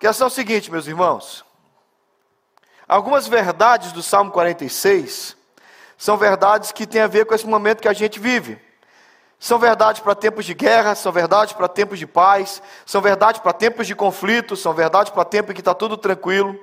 questão é o seguinte, meus irmãos. Algumas verdades do Salmo 46 são verdades que têm a ver com esse momento que a gente vive. São verdades para tempos de guerra, são verdades para tempos de paz, são verdades para tempos de conflito, são verdades para tempos em que está tudo tranquilo.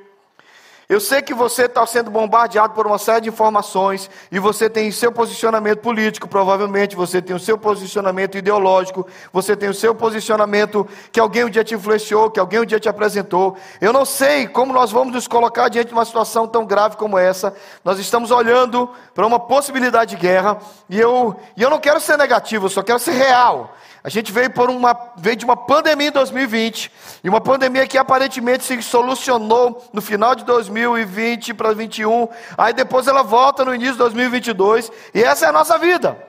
Eu sei que você está sendo bombardeado por uma série de informações e você tem seu posicionamento político, provavelmente você tem o seu posicionamento ideológico, você tem o seu posicionamento que alguém um dia te influenciou, que alguém um dia te apresentou. Eu não sei como nós vamos nos colocar diante de uma situação tão grave como essa. Nós estamos olhando para uma possibilidade de guerra e eu, e eu não quero ser negativo, eu só quero ser real. A gente veio, por uma, veio de uma pandemia em 2020, e uma pandemia que aparentemente se solucionou no final de 2020 para 2021, aí depois ela volta no início de 2022, e essa é a nossa vida.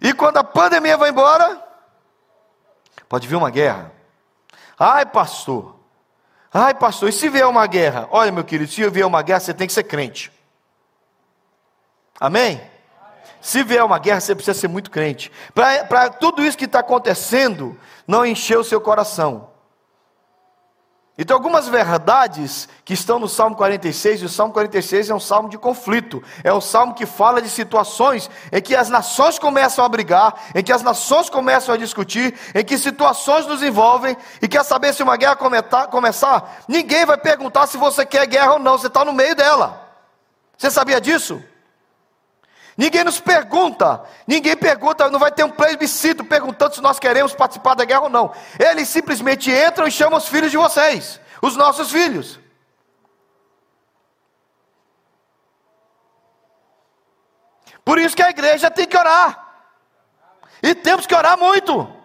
E quando a pandemia vai embora, pode vir uma guerra. Ai, pastor. Ai, pastor, e se vier uma guerra? Olha, meu querido, se vier uma guerra, você tem que ser crente. Amém? Se vier uma guerra, você precisa ser muito crente. Para tudo isso que está acontecendo, não encher o seu coração. Então, algumas verdades que estão no Salmo 46, e o Salmo 46 é um salmo de conflito, é um salmo que fala de situações em que as nações começam a brigar, em que as nações começam a discutir, em que situações nos envolvem, e quer saber se uma guerra começar, ninguém vai perguntar se você quer guerra ou não, você está no meio dela. Você sabia disso? Ninguém nos pergunta, ninguém pergunta, não vai ter um plebiscito perguntando se nós queremos participar da guerra ou não. Eles simplesmente entram e chamam os filhos de vocês, os nossos filhos. Por isso que a igreja tem que orar. E temos que orar muito.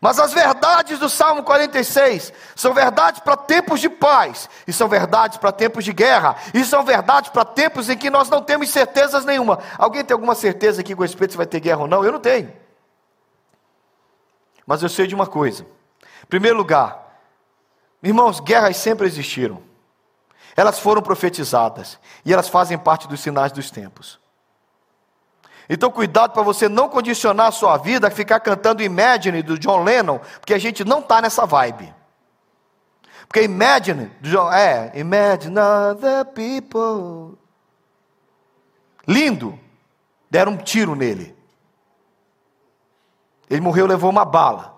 Mas as verdades do Salmo 46 são verdades para tempos de paz, e são verdades para tempos de guerra, e são verdades para tempos em que nós não temos certezas nenhuma. Alguém tem alguma certeza aqui com respeito se vai ter guerra ou não? Eu não tenho. Mas eu sei de uma coisa. Em primeiro lugar, irmãos, guerras sempre existiram. Elas foram profetizadas, e elas fazem parte dos sinais dos tempos. Então, cuidado para você não condicionar a sua vida a ficar cantando Imagine do John Lennon, porque a gente não está nessa vibe. Porque Imagine, John, é, Imagine other people. Lindo. Deram um tiro nele. Ele morreu, levou uma bala.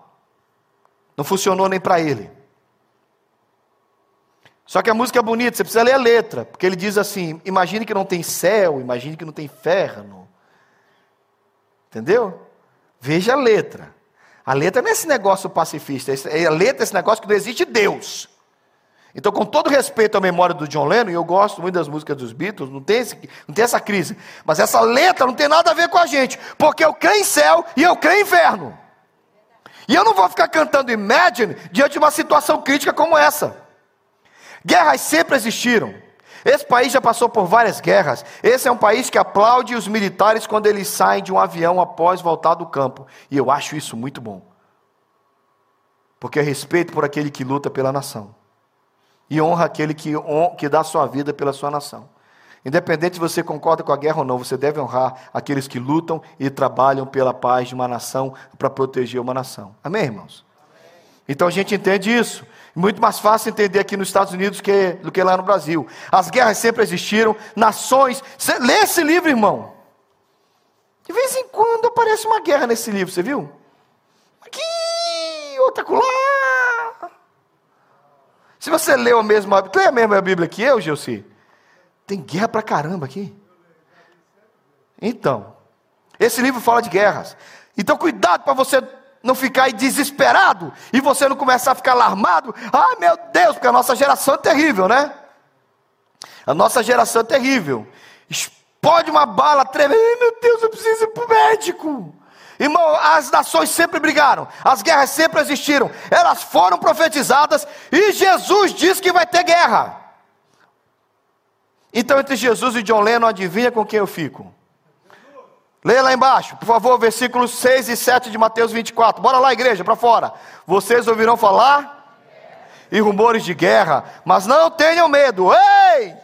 Não funcionou nem para ele. Só que a música é bonita, você precisa ler a letra, porque ele diz assim: imagine que não tem céu, imagine que não tem inferno. Entendeu? Veja a letra. A letra não é esse negócio pacifista, é a letra é esse negócio que não existe Deus. Então, com todo respeito à memória do John Lennon, e eu gosto muito das músicas dos Beatles, não tem, esse, não tem essa crise, mas essa letra não tem nada a ver com a gente, porque eu creio em céu e eu creio em inferno. E eu não vou ficar cantando Imagine diante de uma situação crítica como essa. Guerras sempre existiram. Esse país já passou por várias guerras. Esse é um país que aplaude os militares quando eles saem de um avião após voltar do campo. E eu acho isso muito bom. Porque é respeito por aquele que luta pela nação. E honra aquele que, que dá sua vida pela sua nação. Independente se você concorda com a guerra ou não, você deve honrar aqueles que lutam e trabalham pela paz de uma nação para proteger uma nação. Amém, irmãos? Então a gente entende isso. Muito mais fácil entender aqui nos Estados Unidos que, do que lá no Brasil. As guerras sempre existiram, nações. Você lê esse livro, irmão. De vez em quando aparece uma guerra nesse livro, você viu? Aqui, outra lá. Se você leu a mesma, lê a mesma Bíblia que eu, Gelsi, tem guerra pra caramba aqui. Então, esse livro fala de guerras. Então, cuidado para você não ficar desesperado e você não começar a ficar alarmado. Ai meu Deus, porque a nossa geração é terrível, né? A nossa geração é terrível. Explode uma bala tremenda. Meu Deus, eu preciso ir para o médico. Irmão, as nações sempre brigaram, as guerras sempre existiram, elas foram profetizadas e Jesus disse que vai ter guerra. Então, entre Jesus e John Lennon, adivinha com quem eu fico? Leia lá embaixo, por favor, versículos 6 e 7 de Mateus 24. Bora lá, igreja, para fora. Vocês ouvirão falar e rumores de guerra, mas não tenham medo. Ei!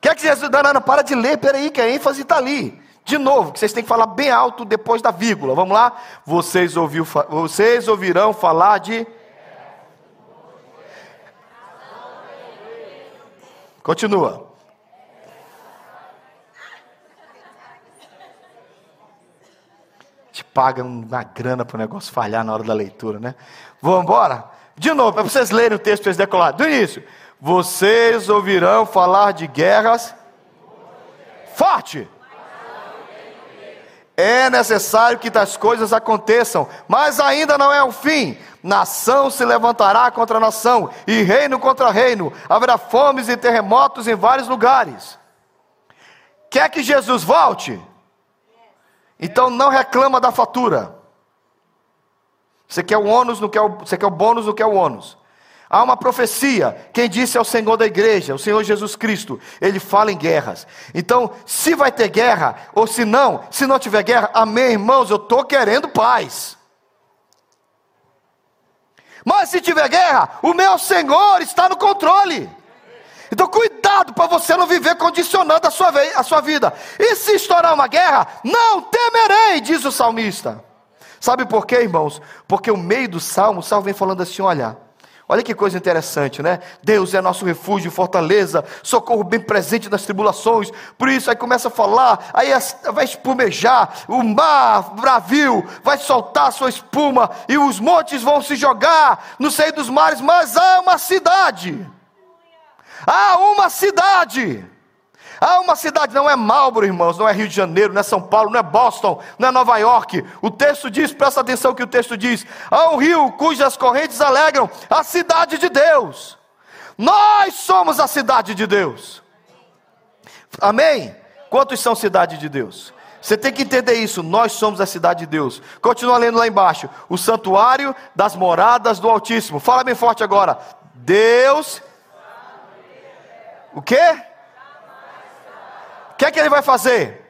Quer que Jesus. Não, não, não, para de ler, peraí, que a ênfase está ali. De novo, que vocês têm que falar bem alto depois da vírgula. Vamos lá? Vocês, ouviu, vocês ouvirão falar de. Continua. Te paga uma grana para o negócio falhar na hora da leitura, né? Vamos embora? De novo, para vocês lerem o texto eles decolaram. Do início. Vocês ouvirão falar de guerras. Forte! É necessário que tais coisas aconteçam, mas ainda não é o fim. Nação se levantará contra nação, e reino contra reino. Haverá fomes e terremotos em vários lugares. Quer que Jesus volte? Então não reclama da fatura. Você quer o ônus, não quer o, você quer o bônus, não quer o ônus. Há uma profecia. Quem disse é o Senhor da igreja, o Senhor Jesus Cristo. Ele fala em guerras. Então, se vai ter guerra, ou se não, se não tiver guerra, amém, irmãos, eu estou querendo paz. Mas se tiver guerra, o meu Senhor está no controle. Então, cuidado para você não viver condicionando a sua, a sua vida. E se estourar uma guerra, não temerei, diz o salmista. Sabe por quê, irmãos? Porque o meio do salmo, o salmo vem falando assim: olha, Olha que coisa interessante, né? Deus é nosso refúgio, fortaleza, socorro bem presente nas tribulações. Por isso aí começa a falar, aí vai espumejar, o mar bravio vai soltar sua espuma e os montes vão se jogar no seio dos mares, mas há uma cidade. Há uma cidade Há uma cidade, não é Marlboro, irmãos, não é Rio de Janeiro, não é São Paulo, não é Boston, não é Nova York. O texto diz, presta atenção que o texto diz: há um rio cujas correntes alegram a cidade de Deus. Nós somos a cidade de Deus. Amém? Quantos são cidade de Deus? Você tem que entender isso. Nós somos a cidade de Deus. Continua lendo lá embaixo. O santuário das moradas do Altíssimo. Fala bem forte agora. Deus. O quê? que é que ele vai fazer?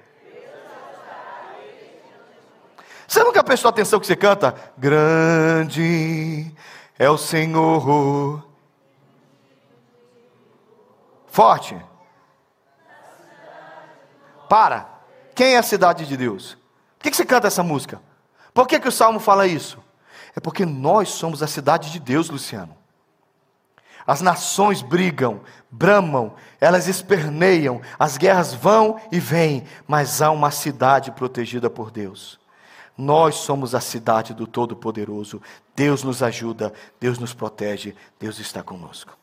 Você nunca prestou atenção que você canta? Grande é o Senhor. Forte. Para. Quem é a cidade de Deus? Por que, que você canta essa música? Por que, que o Salmo fala isso? É porque nós somos a cidade de Deus, Luciano. As nações brigam, bramam, elas esperneiam, as guerras vão e vêm, mas há uma cidade protegida por Deus. Nós somos a cidade do Todo-Poderoso. Deus nos ajuda, Deus nos protege, Deus está conosco.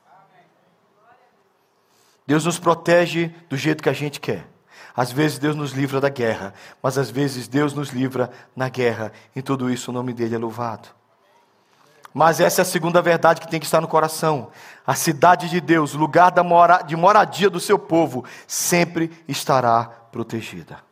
Deus nos protege do jeito que a gente quer. Às vezes Deus nos livra da guerra, mas às vezes Deus nos livra na guerra. Em tudo isso o nome dele é louvado. Mas essa é a segunda verdade que tem que estar no coração. A cidade de Deus, lugar de moradia do seu povo, sempre estará protegida.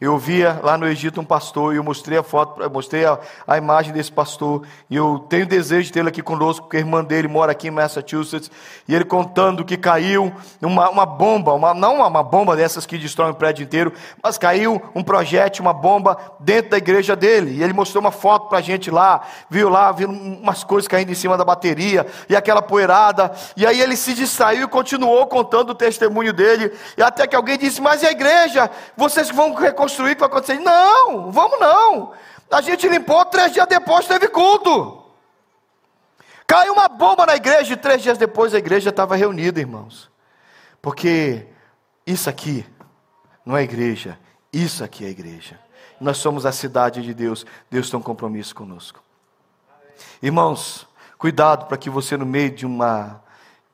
Eu via lá no Egito um pastor e eu mostrei a foto, mostrei a, a, imagem desse pastor. E eu tenho desejo de tê-lo aqui conosco, porque a irmã dele mora aqui em Massachusetts. E ele contando que caiu uma, uma bomba, uma, não uma, uma bomba dessas que destroem o prédio inteiro, mas caiu um projétil, uma bomba dentro da igreja dele. E ele mostrou uma foto para a gente lá, viu lá, viu umas coisas caindo em cima da bateria e aquela poeirada. E aí ele se distraiu e continuou contando o testemunho dele. E até que alguém disse: Mas e a igreja? Vocês vão reconstruir reconstruir, que vai acontecer. Não, vamos não. A gente limpou, três dias depois teve culto. Caiu uma bomba na igreja e três dias depois a igreja estava reunida, irmãos. Porque isso aqui não é igreja, isso aqui é igreja. Nós somos a cidade de Deus, Deus tem um compromisso conosco. Irmãos, cuidado para que você, no meio de uma,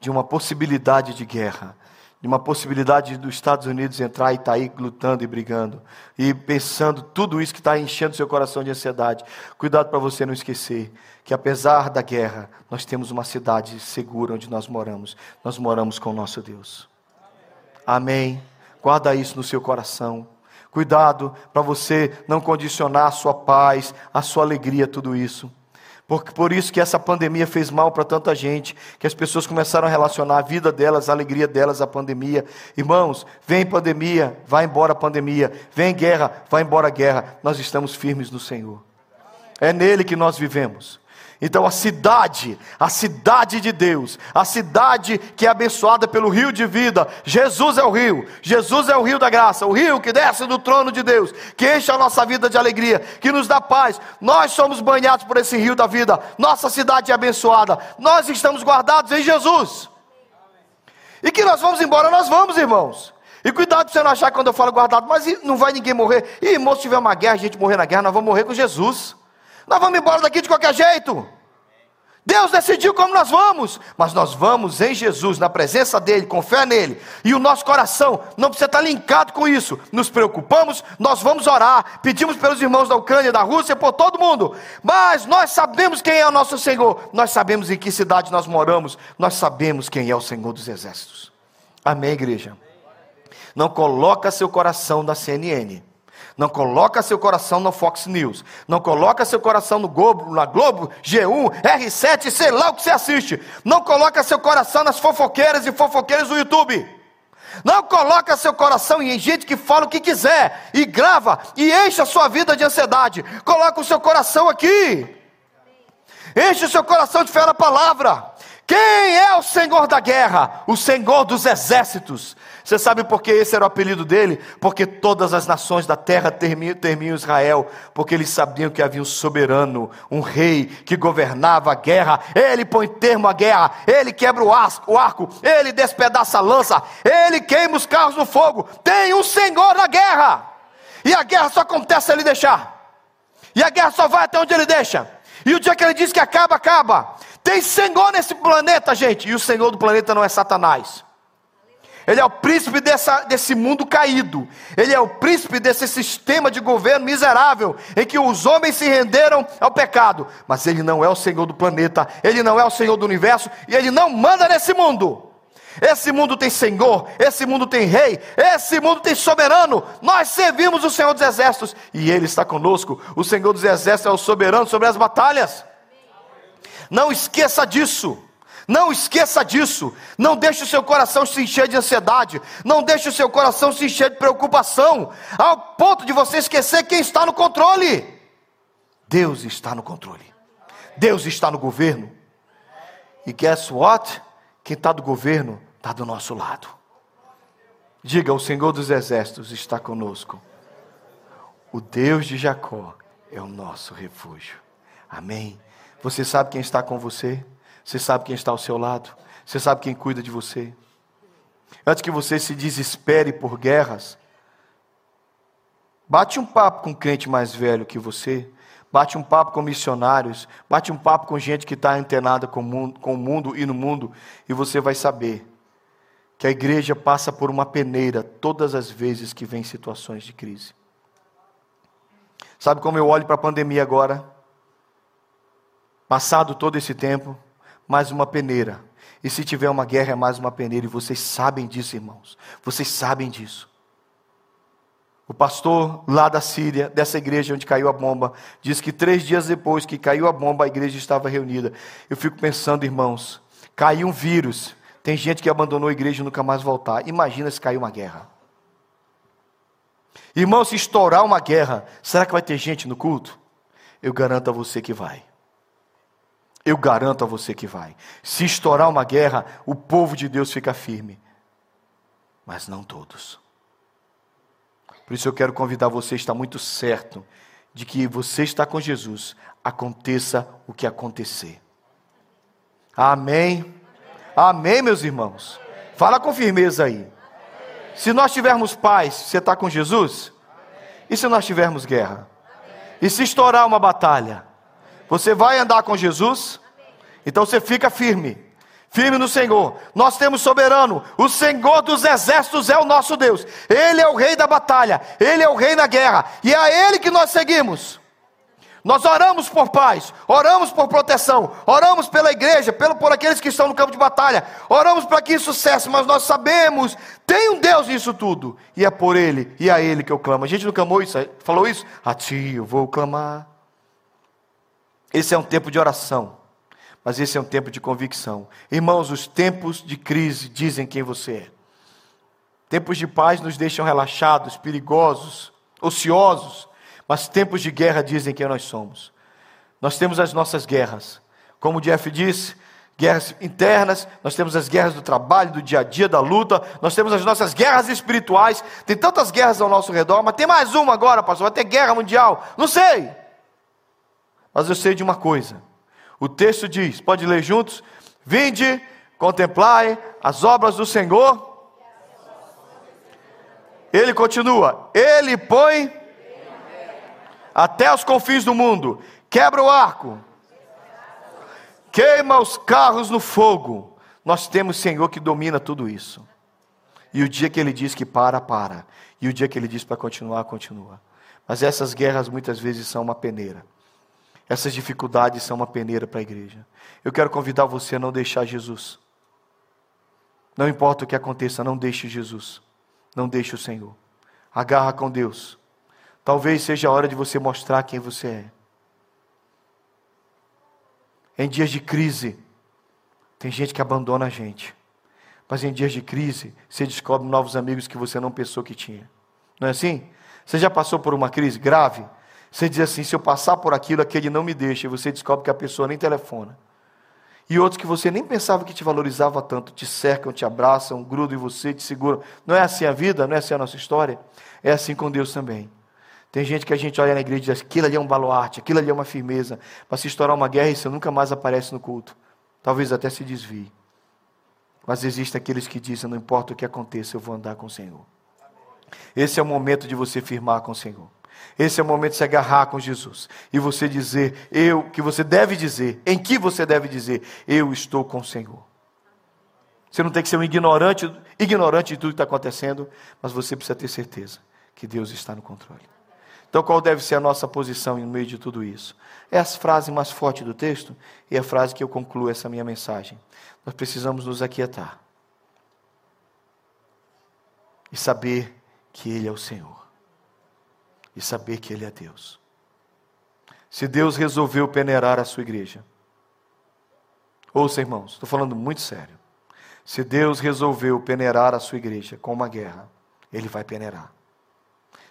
de uma possibilidade de guerra, de uma possibilidade dos Estados Unidos entrar e estar tá aí lutando e brigando, e pensando tudo isso que está enchendo seu coração de ansiedade. Cuidado para você não esquecer que, apesar da guerra, nós temos uma cidade segura onde nós moramos. Nós moramos com o nosso Deus. Amém. Guarda isso no seu coração. Cuidado para você não condicionar a sua paz, a sua alegria, tudo isso. Por, por isso que essa pandemia fez mal para tanta gente, que as pessoas começaram a relacionar a vida delas, a alegria delas à pandemia. Irmãos, vem pandemia, vai embora a pandemia. Vem guerra, vai embora a guerra. Nós estamos firmes no Senhor. É nele que nós vivemos. Então a cidade, a cidade de Deus, a cidade que é abençoada pelo rio de vida, Jesus é o rio, Jesus é o rio da graça, o rio que desce do trono de Deus, que enche a nossa vida de alegria, que nos dá paz. Nós somos banhados por esse rio da vida, nossa cidade é abençoada, nós estamos guardados em Jesus. E que nós vamos embora, nós vamos, irmãos. E cuidado para você não achar quando eu falo guardado, mas não vai ninguém morrer. E irmão, se tiver uma guerra, a gente morrer na guerra, nós vamos morrer com Jesus. Nós vamos embora daqui de qualquer jeito. Deus decidiu como nós vamos, mas nós vamos em Jesus, na presença dEle, com fé nele, e o nosso coração não precisa estar linkado com isso. Nos preocupamos, nós vamos orar, pedimos pelos irmãos da Ucrânia, da Rússia, por todo mundo, mas nós sabemos quem é o nosso Senhor, nós sabemos em que cidade nós moramos, nós sabemos quem é o Senhor dos Exércitos. Amém, igreja? Não coloca seu coração na CNN. Não coloca seu coração no Fox News. Não coloca seu coração no Globo, na Globo, G1, R7, sei lá o que você assiste. Não coloca seu coração nas fofoqueiras e fofoqueiros do YouTube. Não coloca seu coração em gente que fala o que quiser e grava e enche a sua vida de ansiedade. Coloca o seu coração aqui. Enche o seu coração de fé na palavra. Quem é o Senhor da guerra? O Senhor dos exércitos. Você sabe por que esse era o apelido dele? Porque todas as nações da terra temiam Israel, porque eles sabiam que havia um soberano, um rei que governava a guerra. Ele põe termo à guerra, ele quebra o arco, ele despedaça a lança, ele queima os carros no fogo. Tem um Senhor na guerra. E a guerra só acontece se ele deixar. E a guerra só vai até onde ele deixa. E o dia que ele diz que acaba, acaba. Tem Senhor nesse planeta, gente. E o Senhor do planeta não é Satanás. Ele é o príncipe dessa, desse mundo caído. Ele é o príncipe desse sistema de governo miserável em que os homens se renderam ao pecado. Mas ele não é o Senhor do planeta, ele não é o Senhor do universo e ele não manda nesse mundo. Esse mundo tem Senhor, esse mundo tem Rei, esse mundo tem soberano. Nós servimos o Senhor dos Exércitos e Ele está conosco. O Senhor dos Exércitos é o soberano sobre as batalhas. Não esqueça disso. Não esqueça disso. Não deixe o seu coração se encher de ansiedade. Não deixe o seu coração se encher de preocupação. Ao ponto de você esquecer quem está no controle. Deus está no controle. Deus está no governo. E guess what? Quem está do governo está do nosso lado. Diga: O Senhor dos Exércitos está conosco. O Deus de Jacó é o nosso refúgio. Amém. Você sabe quem está com você? Você sabe quem está ao seu lado? Você sabe quem cuida de você? Antes que você se desespere por guerras, bate um papo com um crente mais velho que você, bate um papo com missionários, bate um papo com gente que está antenada com o, mundo, com o mundo e no mundo, e você vai saber que a igreja passa por uma peneira todas as vezes que vem situações de crise. Sabe como eu olho para a pandemia agora? Passado todo esse tempo, mais uma peneira. E se tiver uma guerra, é mais uma peneira. E vocês sabem disso, irmãos. Vocês sabem disso. O pastor lá da Síria, dessa igreja onde caiu a bomba, diz que três dias depois que caiu a bomba, a igreja estava reunida. Eu fico pensando, irmãos, caiu um vírus. Tem gente que abandonou a igreja e nunca mais voltar. Imagina se cair uma guerra. Irmão, se estourar uma guerra, será que vai ter gente no culto? Eu garanto a você que vai. Eu garanto a você que vai. Se estourar uma guerra, o povo de Deus fica firme. Mas não todos. Por isso eu quero convidar você a estar muito certo de que você está com Jesus, aconteça o que acontecer. Amém? Amém, meus irmãos? Fala com firmeza aí. Se nós tivermos paz, você está com Jesus? E se nós tivermos guerra? E se estourar uma batalha? Você vai andar com Jesus? Então você fica firme. Firme no Senhor. Nós temos soberano. O Senhor dos exércitos é o nosso Deus. Ele é o rei da batalha. Ele é o rei na guerra. E é a Ele que nós seguimos. Nós oramos por paz, oramos por proteção, oramos pela igreja, pelo, por aqueles que estão no campo de batalha, oramos para que isso cesse, mas nós sabemos, tem um Deus nisso tudo, e é por Ele e a Ele que eu clamo. A gente não clamou isso, falou isso? A Ti eu vou clamar. Esse é um tempo de oração, mas esse é um tempo de convicção. Irmãos, os tempos de crise dizem quem você é. Tempos de paz nos deixam relaxados, perigosos, ociosos, mas tempos de guerra dizem quem nós somos. Nós temos as nossas guerras. Como o Jeff disse, guerras internas, nós temos as guerras do trabalho, do dia a dia, da luta, nós temos as nossas guerras espirituais. Tem tantas guerras ao nosso redor, mas tem mais uma agora, pastor, vai ter guerra mundial. Não sei. Mas eu sei de uma coisa. O texto diz, pode ler juntos? Vinde, contemplai as obras do Senhor. Ele continua, ele põe até os confins do mundo, quebra o arco, queima os carros no fogo. Nós temos Senhor que domina tudo isso. E o dia que ele diz que para, para. E o dia que ele diz para continuar, continua. Mas essas guerras muitas vezes são uma peneira. Essas dificuldades são uma peneira para a igreja. Eu quero convidar você a não deixar Jesus. Não importa o que aconteça, não deixe Jesus. Não deixe o Senhor. Agarra com Deus. Talvez seja a hora de você mostrar quem você é. Em dias de crise, tem gente que abandona a gente. Mas em dias de crise, você descobre novos amigos que você não pensou que tinha. Não é assim? Você já passou por uma crise grave? Você diz assim: se eu passar por aquilo, aquele não me deixa. E você descobre que a pessoa nem telefona. E outros que você nem pensava que te valorizava tanto, te cercam, te abraçam, grudam em você, te seguram. Não é assim a vida? Não é assim a nossa história? É assim com Deus também. Tem gente que a gente olha na igreja e diz: aquilo ali é um baluarte, aquilo ali é uma firmeza. Para se estourar uma guerra, isso nunca mais aparece no culto. Talvez até se desvie. Mas existem aqueles que dizem: não importa o que aconteça, eu vou andar com o Senhor. Esse é o momento de você firmar com o Senhor. Esse é o momento de se agarrar com Jesus e você dizer, eu, que você deve dizer, em que você deve dizer, eu estou com o Senhor. Você não tem que ser um ignorante, ignorante de tudo que está acontecendo, mas você precisa ter certeza que Deus está no controle. Então, qual deve ser a nossa posição no meio de tudo isso? É a frase mais forte do texto e é a frase que eu concluo essa minha mensagem. Nós precisamos nos aquietar e saber que Ele é o Senhor e saber que Ele é Deus. Se Deus resolveu peneirar a sua igreja, ouça irmãos, estou falando muito sério. Se Deus resolveu peneirar a sua igreja com uma guerra, Ele vai peneirar.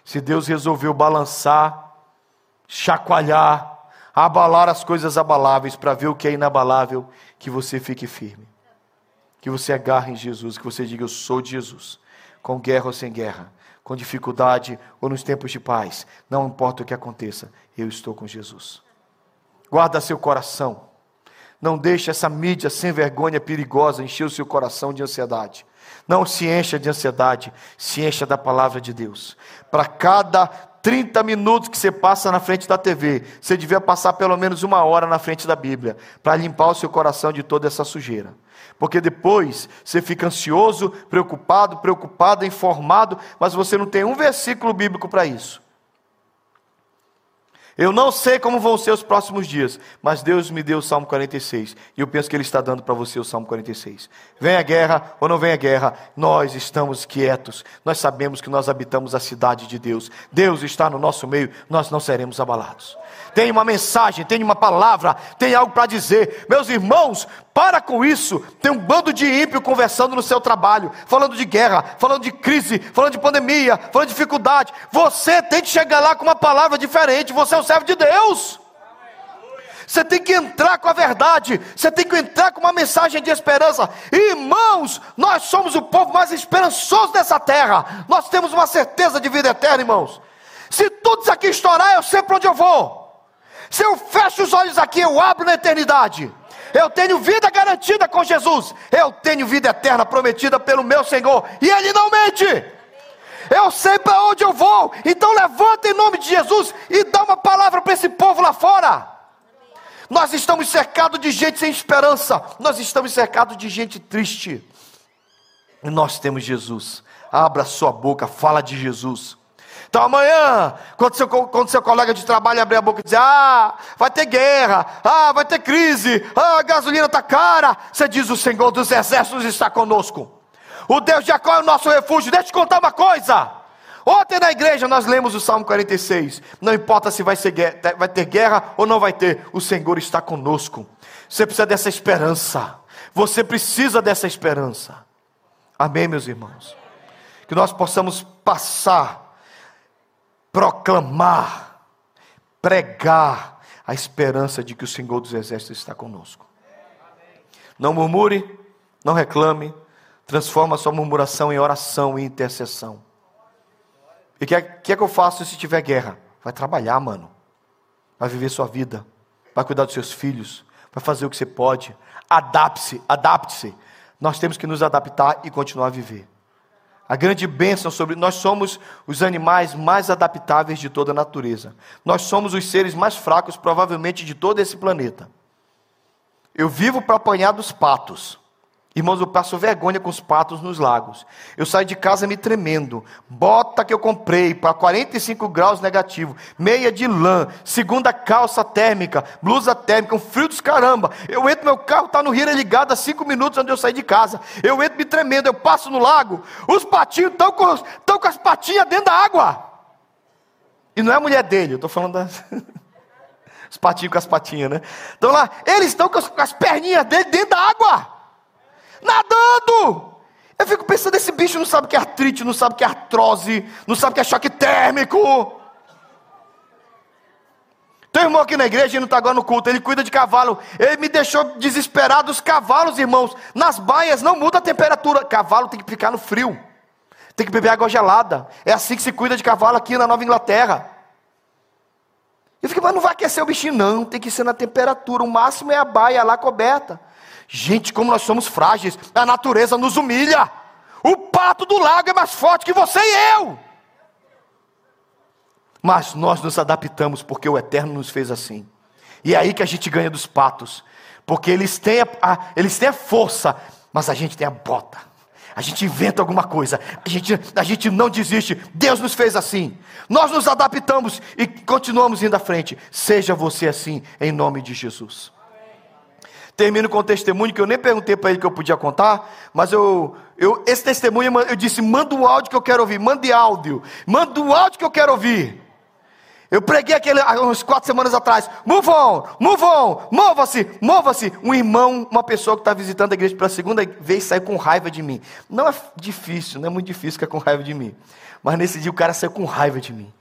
Se Deus resolveu balançar, chacoalhar, abalar as coisas abaláveis para ver o que é inabalável, que você fique firme. Que você agarre em Jesus, que você diga: Eu sou de Jesus, com guerra ou sem guerra, com dificuldade ou nos tempos de paz, não importa o que aconteça, eu estou com Jesus. Guarda seu coração. Não deixe essa mídia sem vergonha perigosa encher o seu coração de ansiedade. Não se encha de ansiedade, se encha da palavra de Deus. Para cada 30 minutos que você passa na frente da TV, você devia passar pelo menos uma hora na frente da Bíblia, para limpar o seu coração de toda essa sujeira. Porque depois você fica ansioso, preocupado, preocupado, informado, mas você não tem um versículo bíblico para isso. Eu não sei como vão ser os próximos dias, mas Deus me deu o Salmo 46, e eu penso que Ele está dando para você o Salmo 46. Venha a guerra ou não venha a guerra, nós estamos quietos, nós sabemos que nós habitamos a cidade de Deus, Deus está no nosso meio, nós não seremos abalados tem uma mensagem, tem uma palavra, tem algo para dizer. Meus irmãos, para com isso. Tem um bando de ímpio conversando no seu trabalho, falando de guerra, falando de crise, falando de pandemia, falando de dificuldade. Você tem que chegar lá com uma palavra diferente. Você é o servo de Deus. Você tem que entrar com a verdade, você tem que entrar com uma mensagem de esperança. Irmãos, nós somos o povo mais esperançoso dessa terra. Nós temos uma certeza de vida eterna, irmãos. Se tudo isso aqui estourar, eu sei para onde eu vou. Se eu fecho os olhos aqui, eu abro na eternidade. Eu tenho vida garantida com Jesus. Eu tenho vida eterna prometida pelo meu Senhor. E Ele não mente. Eu sei para onde eu vou. Então levanta em nome de Jesus e dá uma palavra para esse povo lá fora. Nós estamos cercados de gente sem esperança. Nós estamos cercados de gente triste. E nós temos Jesus. Abra sua boca, fala de Jesus. Então amanhã, quando seu, quando seu colega de trabalho abrir a boca e dizer, ah, vai ter guerra, ah, vai ter crise, ah, a gasolina está cara, você diz, o Senhor dos exércitos está conosco. O Deus de Jacó é o nosso refúgio. Deixa eu te contar uma coisa. Ontem na igreja nós lemos o Salmo 46. Não importa se vai, ser, vai ter guerra ou não vai ter, o Senhor está conosco. Você precisa dessa esperança. Você precisa dessa esperança. Amém, meus irmãos? Que nós possamos passar proclamar, pregar a esperança de que o Senhor dos Exércitos está conosco. Não murmure, não reclame, transforma sua murmuração em oração e intercessão. E o que, é, que é que eu faço se tiver guerra? Vai trabalhar, mano. Vai viver sua vida. Vai cuidar dos seus filhos. Vai fazer o que você pode. Adapte-se, adapte-se. nós temos que nos adaptar e continuar a viver. A grande bênção sobre nós somos os animais mais adaptáveis de toda a natureza. Nós somos os seres mais fracos, provavelmente, de todo esse planeta. Eu vivo para apanhar dos patos. Irmãos, eu passo vergonha com os patos nos lagos. Eu saio de casa me tremendo. Bota que eu comprei para 45 graus negativo. Meia de lã. Segunda calça térmica. Blusa térmica. Um frio dos caramba. Eu entro, meu carro está no rio ligado há cinco minutos onde eu saí de casa. Eu entro me tremendo. Eu passo no lago. Os patinhos estão com, com as patinhas dentro da água. E não é a mulher dele. Eu estou falando das... Os patinhos com as patinhas, né? Então lá, eles estão com com as perninhas dele dentro da água nadando. Eu fico pensando, esse bicho não sabe o que é artrite, não sabe o que é artrose, não sabe o que é choque térmico. Tem irmão aqui na igreja, ele não está agora no culto, ele cuida de cavalo. Ele me deixou desesperado os cavalos, irmãos. Nas baias não muda a temperatura. Cavalo tem que ficar no frio. Tem que beber água gelada. É assim que se cuida de cavalo aqui na Nova Inglaterra. Eu fico, mas não vai aquecer o bichinho, não. Tem que ser na temperatura. O máximo é a baia lá coberta. Gente, como nós somos frágeis, a natureza nos humilha. O pato do lago é mais forte que você e eu. Mas nós nos adaptamos porque o Eterno nos fez assim. E é aí que a gente ganha dos patos. Porque eles têm a, a, eles têm a força, mas a gente tem a bota. A gente inventa alguma coisa, a gente, a gente não desiste. Deus nos fez assim. Nós nos adaptamos e continuamos indo à frente. Seja você assim, em nome de Jesus. Termino com um testemunho que eu nem perguntei para ele que eu podia contar, mas eu, eu esse testemunho eu disse: manda o áudio que eu quero ouvir, mande áudio, manda o áudio que eu quero ouvir. Eu preguei aquele uns quatro semanas atrás. Move on, move on, mova-se, mova-se. Um irmão, uma pessoa que está visitando a igreja pela segunda vez saiu com raiva de mim. Não é difícil, não é muito difícil ficar com raiva de mim. Mas nesse dia o cara saiu com raiva de mim.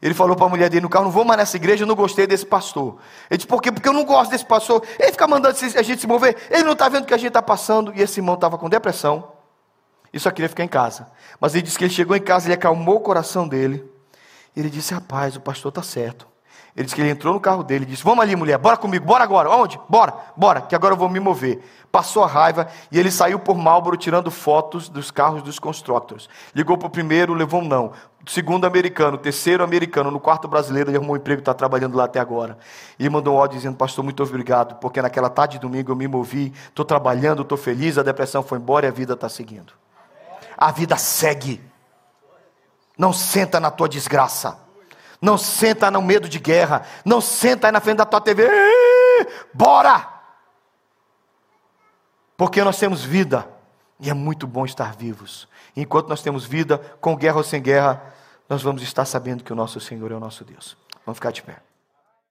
Ele falou para a mulher dele no carro: Não vou mais nessa igreja, eu não gostei desse pastor. Ele disse: Por quê? Porque eu não gosto desse pastor. Ele fica mandando a gente se mover. Ele não está vendo o que a gente está passando. E esse irmão estava com depressão. E só queria ficar em casa. Mas ele disse que ele chegou em casa, ele acalmou o coração dele. E ele disse: Rapaz, o pastor está certo. Ele disse que ele entrou no carro dele e disse: Vamos ali, mulher, bora comigo, bora agora. Onde? Bora, bora, que agora eu vou me mover. Passou a raiva e ele saiu por Marlboro tirando fotos dos carros dos constructors. Ligou para o primeiro, levou um não. Segundo americano, terceiro americano, no quarto brasileiro, ele arrumou um emprego, está trabalhando lá até agora. E mandou um áudio dizendo: Pastor, muito obrigado, porque naquela tarde de domingo eu me movi, estou trabalhando, estou feliz, a depressão foi embora e a vida está seguindo. A vida segue. Não senta na tua desgraça. Não senta no medo de guerra. Não senta aí na frente da tua TV. Bora! Porque nós temos vida. E é muito bom estar vivos. Enquanto nós temos vida, com guerra ou sem guerra, nós vamos estar sabendo que o nosso Senhor é o nosso Deus. Vamos ficar de pé.